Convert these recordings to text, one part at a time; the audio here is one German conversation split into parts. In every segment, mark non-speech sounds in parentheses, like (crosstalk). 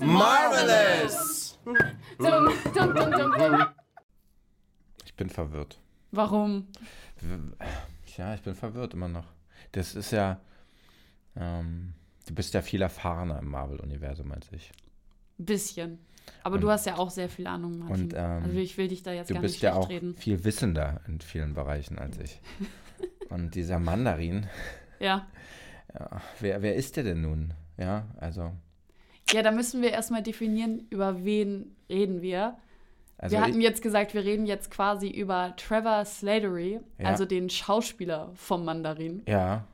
Marvelous! Ich bin verwirrt. Warum? Ja, ich bin verwirrt immer noch. Das ist ja. Ähm, du bist ja viel erfahrener im Marvel-Universum als ich. Bisschen. Aber Und- du hast ja auch sehr viel Ahnung, Martin. und, ähm, also ich will dich da jetzt Du gar bist nicht ja auch reden. viel wissender in vielen Bereichen als ich. (laughs) Und dieser Mandarin, Ja. ja, wer, wer ist der denn nun? Ja, also. Ja, da müssen wir erstmal definieren, über wen reden wir. also wir hatten jetzt gesagt, wir reden jetzt quasi über Trevor Slattery, Ja. also den Schauspieler vom Mandarin. ja,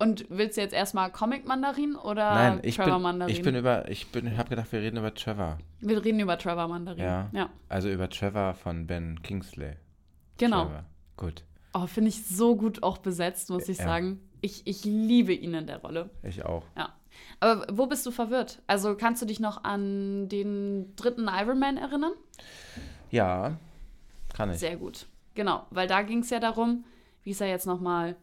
Und willst du jetzt erstmal Comic-Mandarin oder nein, ich Trevor bin, Mandarin? ich bin über, ich bin, habe gedacht, wir reden über Trevor. wir reden über Trevor Mandarin. Ja. ja. Also über Trevor von Ben Kingsley. Genau. Trevor. Gut, Oh, finde ich so gut auch besetzt, muss ich Ja. sagen. Ich, ich liebe ihn in der Rolle. ich auch. Ja. Aber wo bist du verwirrt? Also kannst du dich noch an den dritten Iron Man erinnern? Ja, kann ich. Sehr gut. Genau, weil da ging es ja darum, wie ist er jetzt nochmal?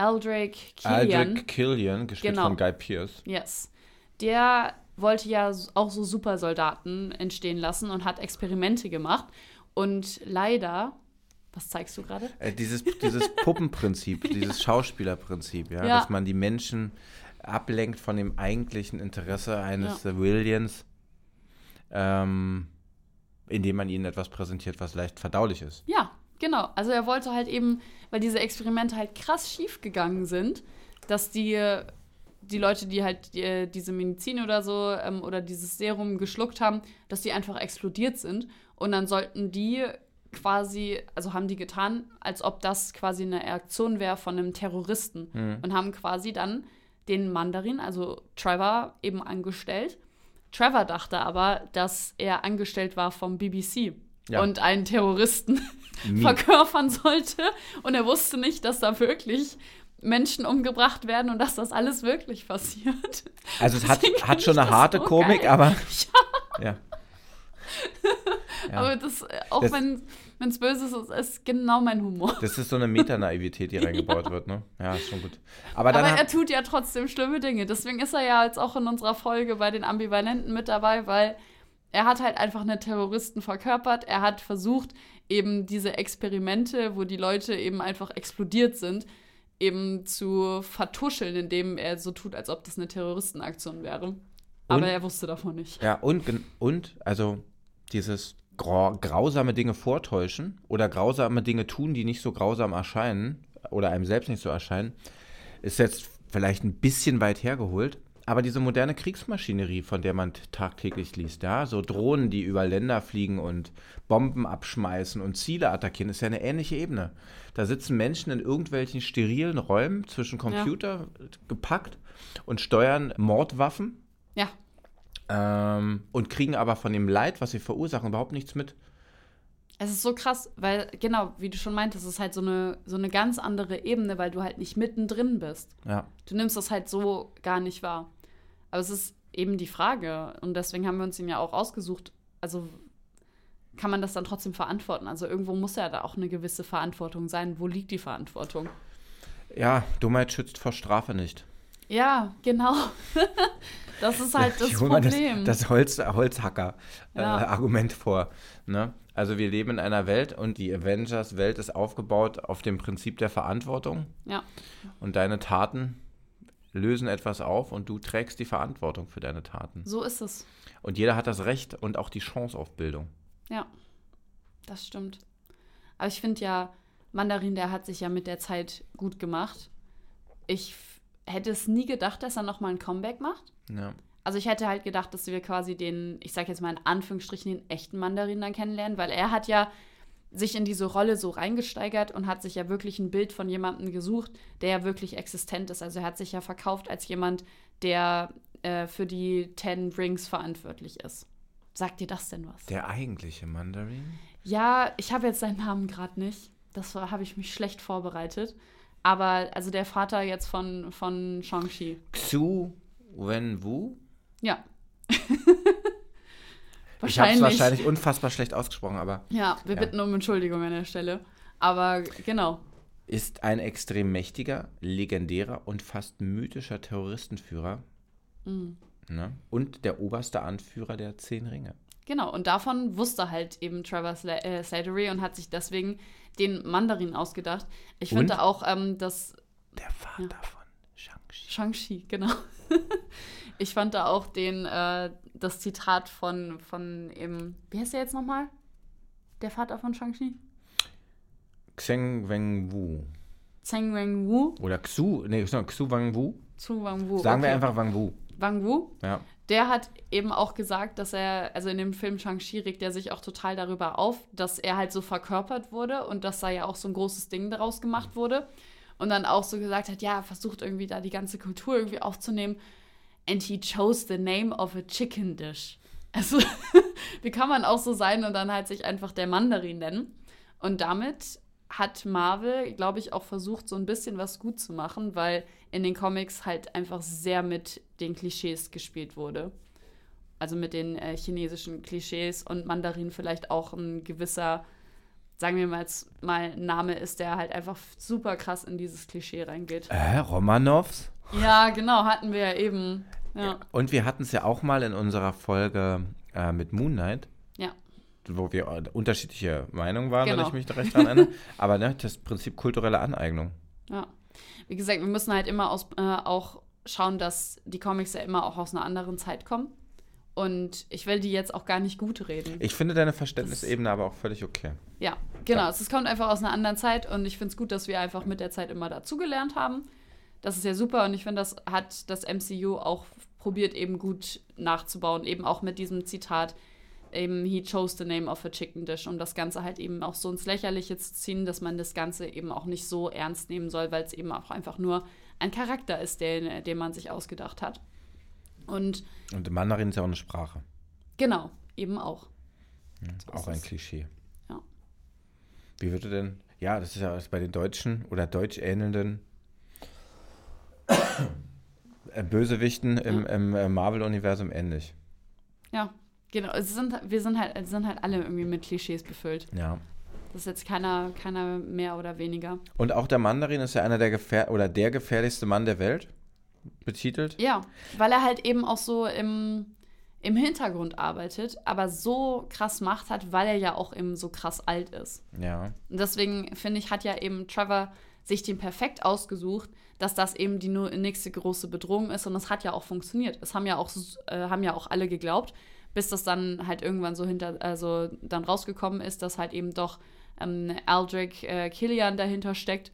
Eldrake Killian. Aldrich Killian, gespielt Genau. von Guy Pearce. Yes. Der wollte ja auch so Supersoldaten entstehen lassen und hat Experimente gemacht. Und leider, was zeigst du gerade? Äh, dieses, dieses (laughs) Puppenprinzip, dieses Schauspielerprinzip, ja, Ja. dass man die Menschen ablenkt von dem eigentlichen Interesse eines Civilians, ähm, indem man ihnen etwas präsentiert, was leicht verdaulich ist. Ja, genau. Also er wollte halt eben, weil diese Experimente halt krass schief gegangen sind, dass die, die Leute, die halt die, diese Medizin oder so ähm, oder dieses Serum geschluckt haben, dass die einfach explodiert sind. Und dann sollten die quasi, also haben die getan, als ob das quasi eine Reaktion wäre von einem Terroristen. Und haben quasi dann den Mandarin, also Trevor, eben angestellt. Trevor dachte aber, dass er angestellt war vom BBC Ja. und einen Terroristen (laughs) verkörpern sollte. Und er wusste nicht, dass da wirklich Menschen umgebracht werden und dass das alles wirklich passiert. Also es hat, hat schon eine harte so Komik, geil. aber (laughs) ja. (laughs) Ja. Aber das, äh, auch Das- wenn es böse ist, ist es genau mein Humor. Das ist so eine Metanaivität, die reingebaut wird, ne? Ja, ist schon gut. Aber Aber er tut ja trotzdem schlimme Dinge. Deswegen ist er ja jetzt auch in unserer Folge bei den Ambivalenten mit dabei, weil er hat halt einfach eine Terroristen verkörpert. Er hat versucht, eben diese Experimente, wo die Leute eben einfach explodiert sind, eben zu vertuscheln, indem er so tut, als ob das eine Terroristenaktion wäre. Aber Und- er wusste davon nicht. ja, und, und, also dieses grau, grausame Dinge vortäuschen oder grausame Dinge tun, die nicht so grausam erscheinen oder einem selbst nicht so erscheinen, ist jetzt vielleicht ein bisschen weit hergeholt. Aber diese moderne Kriegsmaschinerie, von der man tagtäglich liest, ja, so Drohnen, die über Länder fliegen und Bomben abschmeißen und Ziele attackieren, ist ja eine ähnliche Ebene. Da sitzen Menschen in irgendwelchen sterilen Räumen zwischen Computer gepackt und steuern Mordwaffen Ja, ähm, und kriegen aber von dem Leid, was sie verursachen, überhaupt nichts mit. Es ist so krass, weil, genau, wie du schon meintest, es ist halt so eine, so eine ganz andere Ebene, weil du halt nicht mittendrin bist. Ja. Du nimmst das halt so gar nicht wahr. Aber es ist eben die Frage, und deswegen haben wir uns ihn ja auch ausgesucht, also kann man das dann trotzdem verantworten? Also irgendwo muss ja da auch eine gewisse Verantwortung sein. Wo liegt die Verantwortung? Ja, Dummheit schützt vor Strafe nicht. Ja, genau. (laughs) das ist halt das mal Problem. Das, das Holz, Holzhacker-Argument Ja. vor. Ne? Also wir leben in einer Welt und die Avengers-Welt ist aufgebaut auf dem Prinzip der Verantwortung. ja, Und deine Taten lösen etwas auf und du trägst die Verantwortung für deine Taten. so ist es. Und jeder hat das Recht und auch die Chance auf Bildung. Ja, das stimmt. Aber ich finde ja, Mandarin, der hat sich ja mit der Zeit gut gemacht. Ich hätte es nie gedacht, dass er nochmal ein Comeback macht. Ja. Also ich hätte halt gedacht, dass wir quasi den, ich sag jetzt mal in Anführungsstrichen, den echten Mandarin dann kennenlernen, weil er hat ja sich in diese Rolle so reingesteigert und hat sich ja wirklich ein Bild von jemandem gesucht, der ja wirklich existent ist. Also er hat sich ja verkauft als jemand, der äh, für die Ten Rings verantwortlich ist. Sagt dir das denn was? Der eigentliche Mandarin? Ja, ich habe jetzt seinen Namen gerade nicht. Das habe ich mich schlecht vorbereitet. Aber also der Vater jetzt von, von Shang-Chi. Xu Wenwu? Ja, (laughs) Ich habe es Wahrscheinlich. wahrscheinlich unfassbar schlecht ausgesprochen, aber Ja, wir Ja. bitten um Entschuldigung an der Stelle. Aber genau. ist ein extrem mächtiger, legendärer und fast mythischer Terroristenführer Mhm. ne? und der oberste Anführer der Zehn Ringe. Genau, und davon wusste halt eben Trevor Sla äh, Slattery und hat sich deswegen den Mandarin ausgedacht. Ich Und? finde auch, ähm, dass Der Vater von Shang-Chi. Shang-Chi, genau. (laughs) ich fand da auch den, äh, das Zitat von, von eben, wie heißt der jetzt nochmal? Der Vater von Shang-Chi? Xeng Weng Wu. Zheng Wang Wu? Oder Xu, nee, Xu Wang Wu. Zu Wang Wu. Sagen wir okay. einfach Wang Wu. Wang Wu? Ja. Der hat eben auch gesagt, dass er, also in dem Film Shang-Chi regt er sich auch total darüber auf, dass er halt so verkörpert wurde und dass da ja auch so ein großes Ding daraus gemacht wurde. Und dann auch so gesagt hat, ja, er versucht irgendwie da die ganze Kultur irgendwie aufzunehmen. And he chose the name of a chicken dish. Also, (laughs) wie kann man auch so sein und dann halt sich einfach der Mandarin nennen? Und damit hat Marvel, glaube ich, auch versucht, so ein bisschen was gut zu machen, weil in den Comics halt einfach sehr mit den Klischees gespielt wurde. Also mit den äh, chinesischen Klischees und Mandarin vielleicht auch ein gewisser, sagen wir mal, mal Name ist, der halt einfach super krass in dieses Klischee reingeht. Äh, Romanovs? Ja, genau, hatten wir ja eben. Ja, Und wir hatten es ja auch mal in unserer Folge äh, mit Moon Knight, ja. wo wir äh, unterschiedliche Meinungen waren, wenn Genau. ich mich da recht dran erinnere. (laughs) Aber ne, das Prinzip kulturelle Aneignung. Ja. Wie gesagt, wir müssen halt immer aus, äh, auch schauen, dass die Comics ja immer auch aus einer anderen Zeit kommen. Und ich will die jetzt auch gar nicht gut reden. Ich finde deine Verständnisebene aber auch völlig okay. Ja, genau. Ja. Es kommt einfach aus einer anderen Zeit und ich finde es gut, dass wir einfach mit der Zeit immer dazugelernt haben. Das ist ja super und ich finde, das hat das MCU auch probiert, eben gut nachzubauen. Eben auch mit diesem Zitat, eben he chose the name of a chicken dish, um das Ganze halt eben auch so ins Lächerliche zu ziehen, dass man das Ganze eben auch nicht so ernst nehmen soll, weil es eben auch einfach nur ein Charakter ist, den, den man sich ausgedacht hat. Und Und Mandarin ist ja auch eine Sprache. genau, eben auch. Ja, ist auch ein es. Klischee. Ja. Wie würde denn, ja, das ist ja bei den Deutschen oder deutsch ähnelnden äh, Bösewichten im, im äh, Marvel-Universum ähnlich. Ja, genau. Es sind, wir sind halt, sind halt alle irgendwie mit Klischees befüllt. Ja. Das ist jetzt keiner, keiner mehr oder weniger. Und auch der Mandarin ist ja einer der gefähr oder der gefährlichste Mann der Welt betitelt. Ja, weil er halt eben auch so im, im Hintergrund arbeitet, aber so krass Macht hat, weil er ja auch eben so krass alt ist. Ja. Und deswegen finde ich, hat ja eben Trevor sich den perfekt ausgesucht, dass das eben die nächste große Bedrohung ist. Und es hat ja auch funktioniert. Es haben ja auch, äh, haben ja auch alle geglaubt, bis das dann halt irgendwann so hinter, also dann rausgekommen ist, dass halt eben doch ähm, Aldrich äh, Killian dahinter steckt.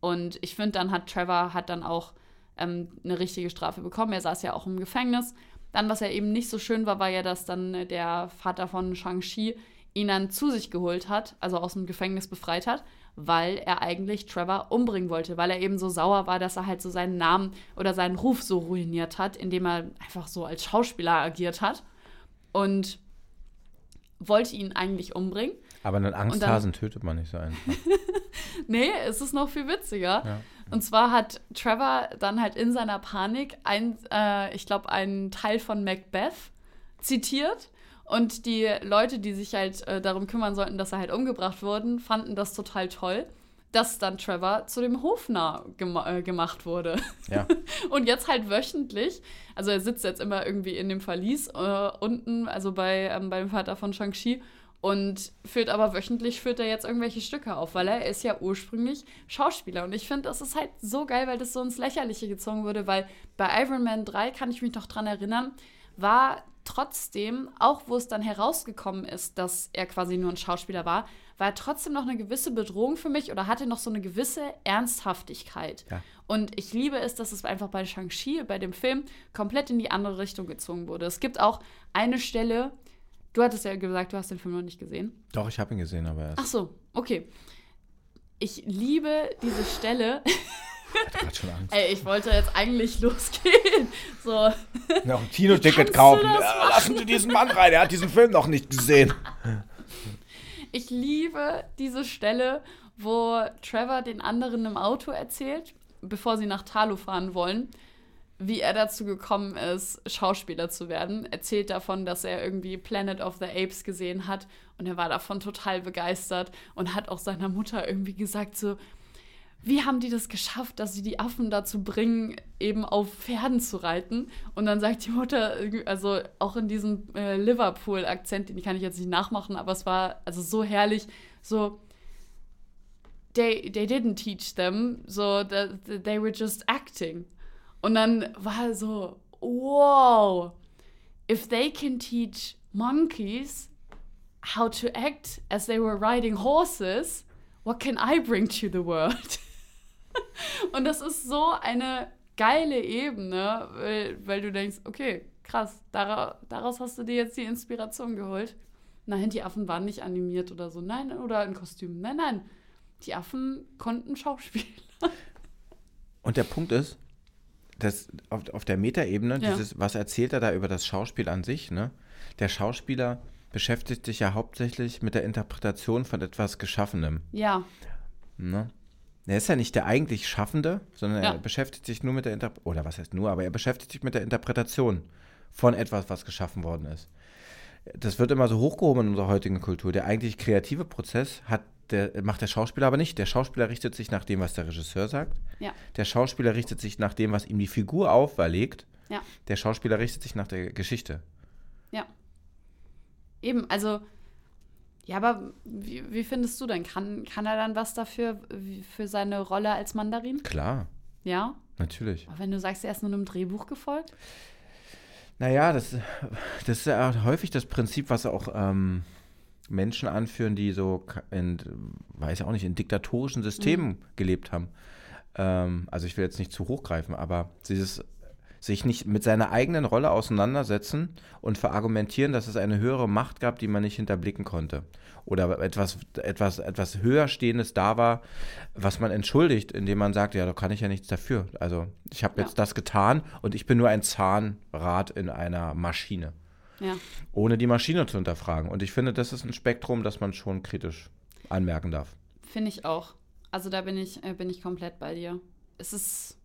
Und ich finde, dann hat Trevor hat dann auch ähm, eine richtige Strafe bekommen. Er saß ja auch im Gefängnis. Dann, was ja eben nicht so schön war, war ja, dass dann äh, der Vater von Shang-Chi ihn dann zu sich geholt hat, also aus dem Gefängnis befreit hat, weil er eigentlich Trevor umbringen wollte, weil er eben so sauer war, dass er halt so seinen Namen oder seinen Ruf so ruiniert hat, indem er einfach so als Schauspieler agiert hat und wollte ihn eigentlich umbringen. Aber einen Angsthasen tötet man nicht so einfach. (laughs) Nee, es ist noch viel witziger. Ja. Und zwar hat Trevor dann halt in seiner Panik ein, äh, ich glaube, einen Teil von Macbeth zitiert. Und die Leute, die sich halt äh, darum kümmern sollten, dass er halt umgebracht wurden, fanden das total toll, dass dann Trevor zu dem Hofnarr gema äh, gemacht wurde. Ja. (laughs) Und jetzt halt wöchentlich, also er sitzt jetzt immer irgendwie in dem Verlies äh, unten, also bei, ähm, beim Vater von Shang-Chi und führt aber wöchentlich, führt er jetzt irgendwelche Stücke auf, weil er ist ja ursprünglich Schauspieler. Und ich finde, das ist halt so geil, weil das so ins Lächerliche gezogen wurde, weil bei Iron Man 3, kann ich mich noch dran erinnern, war trotzdem, auch wo es dann herausgekommen ist, dass er quasi nur ein Schauspieler war, war er trotzdem noch eine gewisse Bedrohung für mich oder hatte noch so eine gewisse Ernsthaftigkeit. Ja. Und ich liebe es, dass es einfach bei Shang-Chi, bei dem Film, komplett in die andere Richtung gezogen wurde. Es gibt auch eine Stelle, du hattest ja gesagt, du hast den Film noch nicht gesehen. Doch, ich habe ihn gesehen, aber er Ach so, okay. Ich liebe diese Stelle. (laughs) gerade schon Angst. Ey, ich wollte jetzt eigentlich (laughs) losgehen. So, Noch ein Kinoticket kaufen. lassen Sie diesen Mann rein, er hat diesen Film noch nicht gesehen. ich liebe diese Stelle, wo Trevor den anderen im Auto erzählt, bevor sie nach Talo fahren wollen, wie er dazu gekommen ist, Schauspieler zu werden. Erzählt davon, dass er irgendwie Planet of the Apes gesehen hat und er war davon total begeistert und hat auch seiner Mutter irgendwie gesagt so, wie haben die das geschafft, dass sie die Affen dazu bringen, eben auf Pferden zu reiten? Und dann sagt die Mutter, also auch in diesem äh, Liverpool-Akzent, den kann ich jetzt nicht nachmachen, aber es war also so herrlich, so, they, they didn't teach them, so that they were just acting. Und dann war so, wow, if they can teach monkeys how to act as they were riding horses, what can I bring to the world? (laughs) (laughs) Und das ist so eine geile Ebene, weil, weil du denkst, okay, krass, daraus, daraus hast du dir jetzt die Inspiration geholt. Nein, die Affen waren nicht animiert oder so. Nein, oder in Kostümen. Nein, nein. Die Affen konnten Schauspielen. (laughs) Und der Punkt ist, dass auf, auf der Metaebene, Ja. dieses, was erzählt er da über das Schauspiel an sich, ne? Der Schauspieler beschäftigt sich ja hauptsächlich mit der Interpretation von etwas Geschaffenem. Ja, Ne? Er ist ja nicht der eigentlich Schaffende, sondern Ja. er beschäftigt sich nur mit der Interpretation, oder was heißt nur, aber er beschäftigt sich mit der Interpretation von etwas, was geschaffen worden ist. Das wird immer so hochgehoben in unserer heutigen Kultur. Der eigentlich kreative Prozess hat der, macht der Schauspieler aber nicht. Der Schauspieler richtet sich nach dem, was der Regisseur sagt. ja, Der Schauspieler richtet sich nach dem, was ihm die Figur auferlegt. ja. Der Schauspieler richtet sich nach der Geschichte. Ja. Eben, also, ja, aber wie, wie findest du denn? Kann, kann er dann was dafür, für seine Rolle als Mandarin? Klar, Ja? natürlich. Aber wenn du sagst, er ist nur einem Drehbuch gefolgt? Naja, das, das ist ja häufig das Prinzip, was auch ähm, Menschen anführen, die so in, weiß ja auch nicht, in diktatorischen Systemen gelebt haben. Ähm, also ich will jetzt nicht zu hoch greifen, aber dieses sich nicht mit seiner eigenen Rolle auseinandersetzen und verargumentieren, dass es eine höhere Macht gab, die man nicht hinterblicken konnte. Oder etwas, etwas, etwas höher stehendes da war, was man entschuldigt, indem man sagt, ja, da kann ich ja nichts dafür. Also ich habe Ja. jetzt das getan und ich bin nur ein Zahnrad in einer Maschine, Ja. ohne die Maschine zu hinterfragen. Und ich finde, das ist ein Spektrum, das man schon kritisch anmerken darf. Finde ich auch. Also da bin ich, äh, bin ich komplett bei dir. Es ist,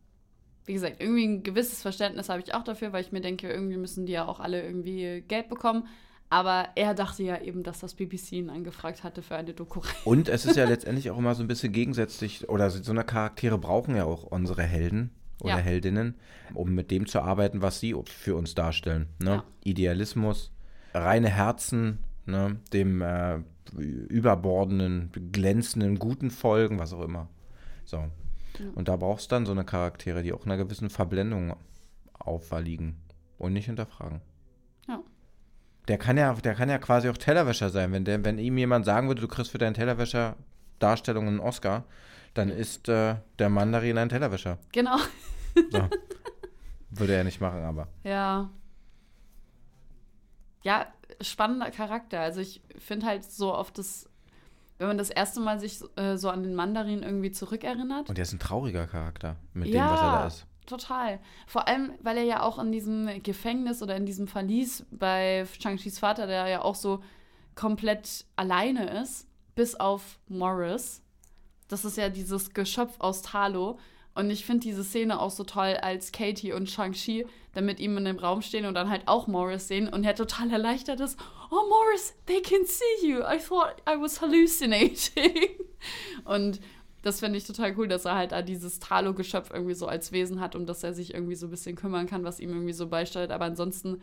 wie gesagt, irgendwie ein gewisses Verständnis habe ich auch dafür, weil ich mir denke, irgendwie müssen die ja auch alle irgendwie Geld bekommen. Aber er dachte ja eben, dass das BBC ihn angefragt hatte für eine Doku. (laughs) Und es ist ja letztendlich auch immer so ein bisschen gegensätzlich, oder so eine Charaktere brauchen ja auch unsere Helden oder Ja. Heldinnen, um mit dem zu arbeiten, was sie für uns darstellen. Ne? Ja. Idealismus, reine Herzen, ne? dem äh, überbordenden, glänzenden, guten Folgen, was auch immer. So. Und da brauchst du dann so eine Charaktere, die auch einer gewissen Verblendung auferliegen und nicht hinterfragen. Ja. Der kann ja, der kann ja quasi auch Tellerwäscher sein. Wenn, der, wenn ihm jemand sagen würde, du kriegst für deinen Tellerwäscher Darstellung einen Oscar, dann ist äh, der Mandarin ein Tellerwäscher. Genau. So. (laughs) würde er nicht machen, aber. Ja. Ja, spannender Charakter. Also ich finde halt so oft das, wenn man das erste Mal sich äh, so an den Mandarin irgendwie zurückerinnert. Und er ist ein trauriger Charakter mit Ja. dem, was er da ist. Total. Vor allem, weil er ja auch in diesem Gefängnis oder in diesem Verlies bei Shang-Chis Vater, der ja auch so komplett alleine ist, bis auf Morris. Das ist ja dieses Geschöpf aus Talo. Und ich finde diese Szene auch so toll, als Katie und Shang-Chi dann mit ihm in dem Raum stehen und dann halt auch Morris sehen und er total erleichtert ist. Oh, Morris, they can see you. I thought I was hallucinating. (laughs) und das finde ich total cool, dass er halt da dieses Talo-Geschöpf irgendwie so als Wesen hat und dass er sich irgendwie so ein bisschen kümmern kann, was ihm irgendwie so beisteuert. Aber ansonsten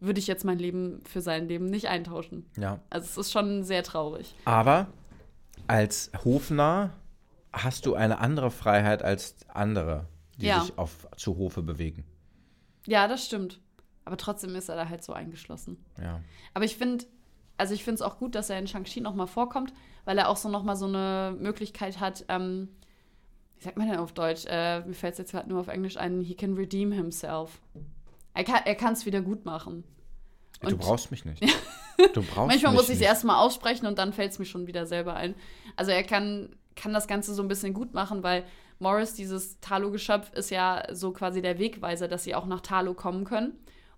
würde ich jetzt mein Leben für sein Leben nicht eintauschen. Ja. Also es ist schon sehr traurig. Aber als Hofnarr hast du eine andere Freiheit als andere, die Ja. sich auf, zu Hofe bewegen. Ja, das stimmt. Aber trotzdem ist er da halt so eingeschlossen. Ja. Aber ich finde, also ich finde es auch gut, dass er in Shang-Chi nochmal vorkommt, weil er auch so nochmal so eine Möglichkeit hat, ähm, wie sagt man denn auf Deutsch? Äh, mir fällt es jetzt gerade nur auf Englisch ein, he can redeem himself. Er kann es wieder gut machen. du Und- brauchst mich nicht. (laughs) Du brauchst Manchmal muss ich es erstmal aussprechen und dann fällt es mir schon wieder selber ein. Also er kann, kann das Ganze so ein bisschen gut machen, weil Morris, dieses Talo-Geschöpf, ist ja so quasi der Wegweiser, dass sie auch nach Talo kommen können.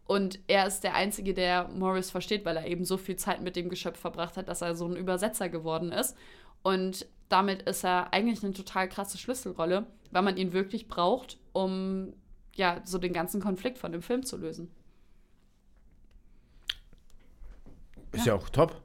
Und er ist der Einzige, der Morris versteht, weil er eben so viel Zeit mit dem Geschöpf verbracht hat, dass er so ein Übersetzer geworden ist. Und damit ist er eigentlich eine total krasse Schlüsselrolle, weil man ihn wirklich braucht, um ja, so den ganzen Konflikt von dem Film zu lösen. Ist ja, auch top.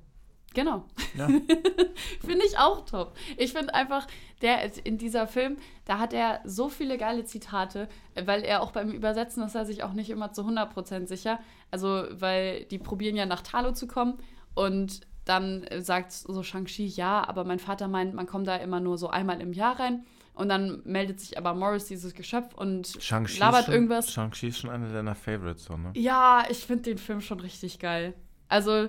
Genau. Ja. (laughs) finde ich auch top. Ich finde einfach, der in dieser Film, da hat er so viele geile Zitate, weil er auch beim Übersetzen ist er sich auch nicht immer zu 100% sicher. Also, weil die probieren ja nach Talo zu kommen und dann sagt so Shang-Chi, ja, aber mein Vater meint, man kommt da immer nur so einmal im Jahr rein. Und dann meldet sich aber Morris, dieses Geschöpf, und labert schon, irgendwas. Shang-Chi ist schon einer deiner Favorites, so, ne? Ja, ich finde den Film schon richtig geil. Also,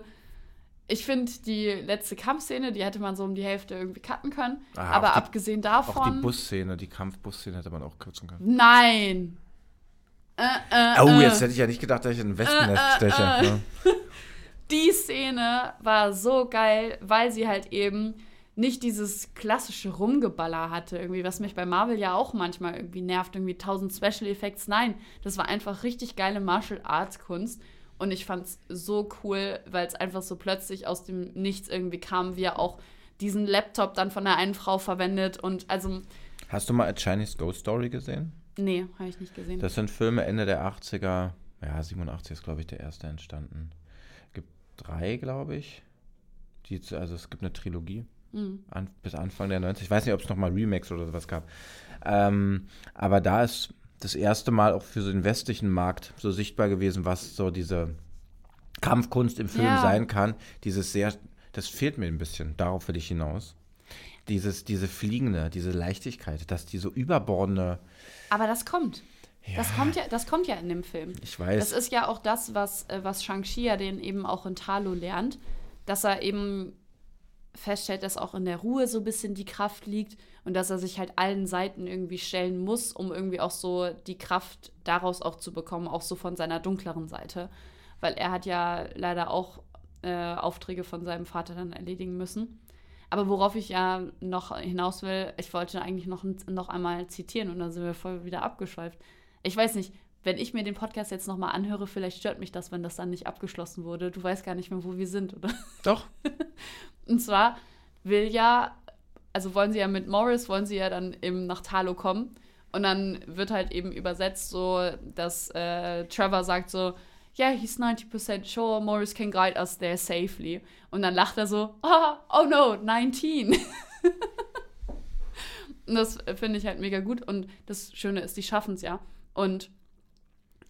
ich finde die letzte Kampfszene, die hätte man so um die Hälfte irgendwie cutten können. Ah, aber die- abgesehen davon. Auch die Busszene, die Kampfbusszene hätte man auch kürzen können. Nein! Äh, äh, Oh, äh. jetzt hätte ich ja nicht gedacht, dass ich in ein Wespennest Äh, äh, steche. äh. Ne? (laughs) Die Szene war so geil, weil sie halt eben nicht dieses klassische Rumgeballer hatte, irgendwie, was mich bei Marvel ja auch manchmal irgendwie nervt, irgendwie tausend Special Effects. Nein, das war einfach richtig geile Martial Arts Kunst. Und ich fand's so cool, weil es einfach so plötzlich aus dem Nichts irgendwie kam, wie er auch diesen Laptop dann von der einen Frau verwendet. Und also, Hast du mal A Chinese Ghost Story gesehen? nee, habe ich nicht gesehen. Das sind Filme Ende der 80er. Ja, 87 ist, glaube ich, der erste entstanden. gibt drei, glaube ich. Die, also es gibt eine Trilogie. Mhm. An, bis Anfang der 90 Ich weiß nicht, ob es nochmal Remakes oder sowas gab. Ähm, aber da ist das erste Mal auch für so den westlichen Markt so sichtbar gewesen, was so diese Kampfkunst im Film Ja. sein kann. Dieses sehr, das fehlt mir ein bisschen. Darauf will ich hinaus. Dieses, diese fliegende, diese Leichtigkeit, dass die so überbordene, Aber das kommt. Das Ja. kommt ja, das kommt ja in dem Film. ich weiß, Das ist ja auch das, was, äh, was Shang-Chi ja den eben auch in Talo lernt, dass er eben feststellt, dass auch in der Ruhe so ein bisschen die Kraft liegt und dass er sich halt allen Seiten irgendwie stellen muss, um irgendwie auch so die Kraft daraus auch zu bekommen, auch so von seiner dunkleren Seite. Weil er hat ja leider auch äh, Aufträge von seinem Vater dann erledigen müssen. Aber worauf ich ja noch hinaus will, ich wollte eigentlich noch, noch einmal zitieren und dann sind wir voll wieder abgeschweift. Ich weiß nicht, wenn ich mir den Podcast jetzt nochmal anhöre, vielleicht stört mich das, wenn das dann nicht abgeschlossen wurde. Du weißt gar nicht mehr, wo wir sind, oder? doch. (laughs) Und zwar will ja, also wollen sie ja mit Morris, wollen sie ja dann eben nach Talo kommen. Und dann wird halt eben übersetzt so, dass äh, Trevor sagt so, yeah, he's 90% sure Morris can guide us there safely. Und dann lacht er so, ah, oh no, 19. (laughs) Und das finde ich halt mega gut. Und das Schöne ist, die schaffen es ja. Und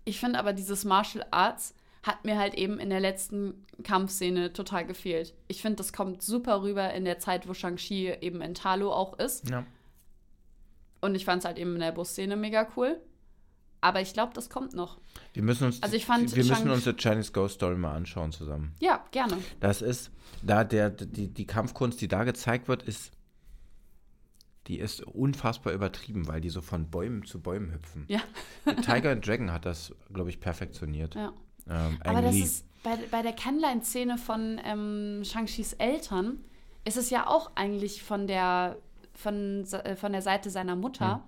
ich finde aber dieses Martial Arts hat mir halt eben in der letzten Kampfszene total gefehlt. Ich finde, das kommt super rüber in der Zeit, wo Shang-Chi eben in Talo auch ist. Ja. Und ich fand es halt eben in der Busszene mega cool. Aber ich glaube, das kommt noch. Wir müssen uns, Also ich fand wir müssen uns The Chinese Ghost Story mal anschauen zusammen. Ja, gerne. Das ist, da der, die, die Kampfkunst, die da gezeigt wird, ist, die ist unfassbar übertrieben, weil die so von Bäumen zu Bäumen hüpfen. Ja. Tiger (laughs) and Dragon hat das, glaube ich, perfektioniert. Ja. Ähm, Aber das Lee. ist bei, bei der Kennenlern-Szene von ähm, Shang-Chis Eltern, ist es ja auch eigentlich von der, von, äh, von der Seite seiner Mutter, Hm.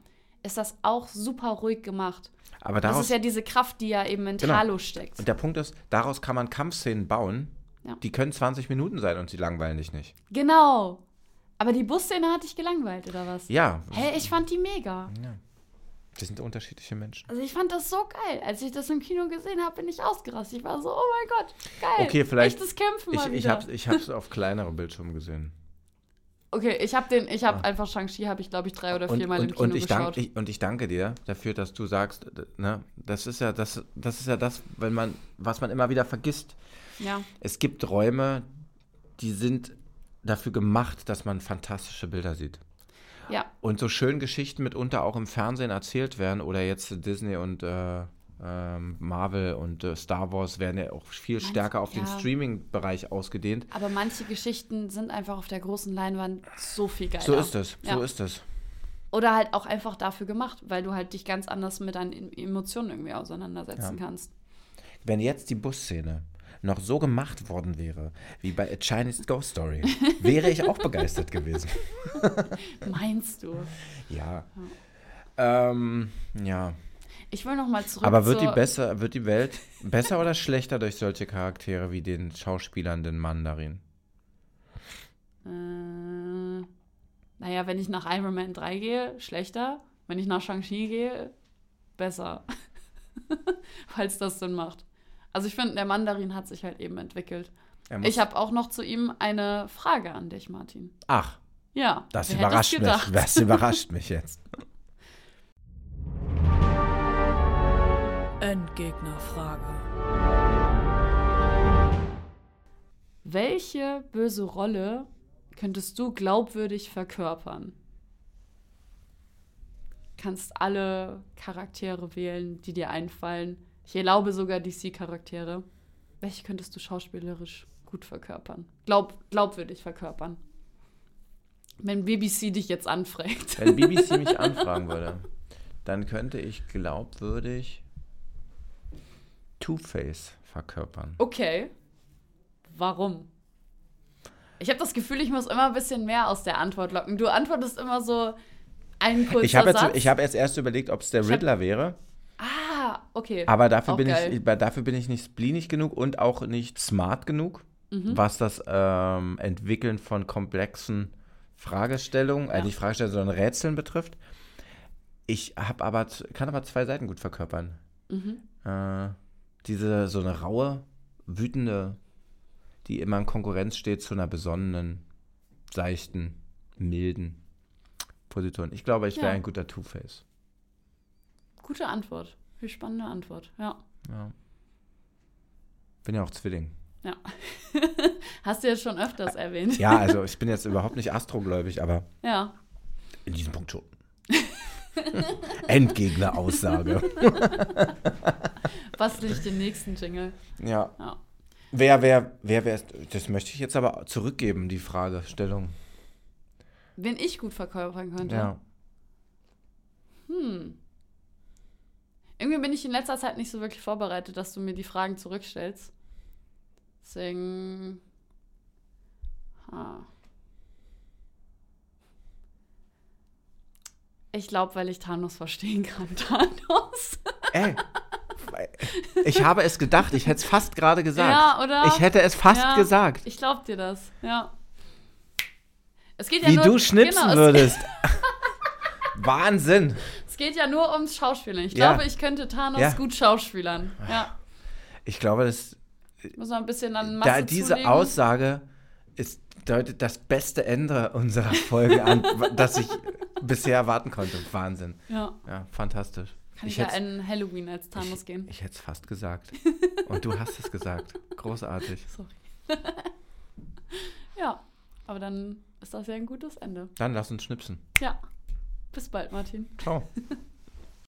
ist das auch super ruhig gemacht. Aber Das daraus, ist ja diese Kraft, die ja eben in Genau. Talo steckt. und der Punkt ist, daraus kann man Kampfszenen bauen, Ja. die können 20 Minuten sein und sie langweilen dich nicht. Genau. Aber die Busszene hat dich gelangweilt, oder was? Ja, Hä, ich fand die mega. Wir sind unterschiedliche Menschen. Also ich fand das so geil. Als ich das im Kino gesehen habe, bin ich ausgerastet. Ich war so, oh mein Gott, geil. Okay, vielleicht- Echtes Kämpfen Ich, mal ich wieder. habe ich hab's auf kleineren Bildschirmen gesehen. okay, ich habe den, ich habe einfach Shang-Chi, habe ich glaube ich drei oder Und, viermal im Kino und, ich geschaut. dank, ich, und ich danke dir dafür, dass du sagst, ne, das ist ja das, das ist ja das, wenn man, was man immer wieder vergisst. ja, Es gibt Räume, die sind dafür gemacht, dass man fantastische Bilder sieht. Ja, Und so schön Geschichten mitunter auch im Fernsehen erzählt werden oder jetzt Disney und äh, ähm, Marvel und äh, Star Wars werden ja auch viel Meinst- stärker auf den ja. Streaming-Bereich ausgedehnt. aber manche Geschichten sind einfach auf der großen Leinwand so viel geiler. So ist es, so Ja. ist es. Oder halt auch einfach dafür gemacht, weil du halt dich ganz anders mit deinen Emotionen irgendwie auseinandersetzen kannst. Wenn jetzt die Busszene noch so gemacht worden wäre, wie bei A Chinese Ghost Story, wäre ich auch begeistert gewesen. (laughs) Meinst du? Ja. Ähm, ja. Ich will noch mal zurück Aber wird die, besser, wird die Welt besser oder schlechter durch solche Charaktere wie den Schauspielern den Mandarin? Äh, naja, wenn ich nach Iron Man 3 gehe, schlechter. Wenn ich nach Shang-Chi gehe, besser. (laughs) Falls das Sinn macht. Also ich finde, der Mandarin hat sich halt eben entwickelt. Ich habe auch noch zu ihm eine Frage an dich, Martin. Ach, Ja. das wer hätte es überrascht mich. Das überrascht mich jetzt. (laughs) Endgegnerfrage. Welche böse Rolle könntest du glaubwürdig verkörpern? Kannst alle Charaktere wählen, die dir einfallen. Ich erlaube sogar DC-Charaktere. Welche könntest du schauspielerisch gut verkörpern? Glaub, glaubwürdig verkörpern. Wenn BBC dich jetzt anfragt. Wenn BBC mich anfragen würde, dann könnte ich glaubwürdig Two-Face verkörpern. Okay. Warum? Ich habe das Gefühl, ich muss immer ein bisschen mehr aus der Antwort locken. Du antwortest immer so einen kurzen Ich habe jetzt, Satz. ich habe jetzt erst überlegt, ob es der Riddler wäre, okay. aber dafür Auch bin, geil. ich, dafür bin ich nicht spleenig genug und auch nicht smart genug, Mhm. was das ähm, Entwickeln von komplexen Fragestellungen, äh, Ja. nicht Fragestellungen, sondern Rätseln betrifft. Ich habe aber, kann aber zwei Seiten gut verkörpern. Mhm. Äh, diese, so eine raue, wütende, die immer in Konkurrenz steht zu einer besonnenen, seichten, milden Position. Ich glaube, ich wäre Ja. ein guter Two-Face. Gute Antwort. Viel spannende Antwort. Ja. Ja. Bin ja auch Zwilling. Ja. (laughs) Hast du jetzt schon öfters erwähnt. Ja, also ich bin jetzt überhaupt nicht astrogläubig, aber Ja. in diesem Punkt schon. (laughs) Endgegner-Aussage. (laughs) Bastel ich den nächsten Jingle. Ja. Ja. Wer, wer, wer, wer ist, das möchte ich jetzt aber zurückgeben, die Fragestellung. Wen ich gut verkörpern könnte. Ja. Hm. Irgendwie bin ich in letzter Zeit nicht so wirklich vorbereitet, dass du mir die Fragen zurückstellst. Deswegen. Ha. Ich glaube, weil ich Thanos verstehen kann. (laughs) Thanos. Ey, ich habe es gedacht, ich hätte es fast gerade gesagt. Ja, oder? Ich hätte es fast Ja, gesagt. Ich glaub dir das, ja. Es geht ja Wie nur, du schnipsen genau, es- würdest. (laughs) Wahnsinn. Es geht ja nur ums Schauspielern. Ich Ja. glaube, ich könnte Thanos Ja. gut schauspielern. Ja. Ich glaube, das, Muss man ein bisschen an Masse da, diese zulegen. Aussage ist, deutet das beste Ende unserer Folge an, (laughs) das ich bisher erwarten konnte. Wahnsinn. Ja. Ja, fantastisch. Kann ich, ich ja an Halloween als Thanos gehen. ich hätte es fast gesagt. (laughs) Und du hast es gesagt. Großartig. Sorry. (laughs) ja, aber dann ist das ja ein gutes Ende. Dann lass uns schnipsen. Ja. Bis bald, Martin. Ciao. (laughs)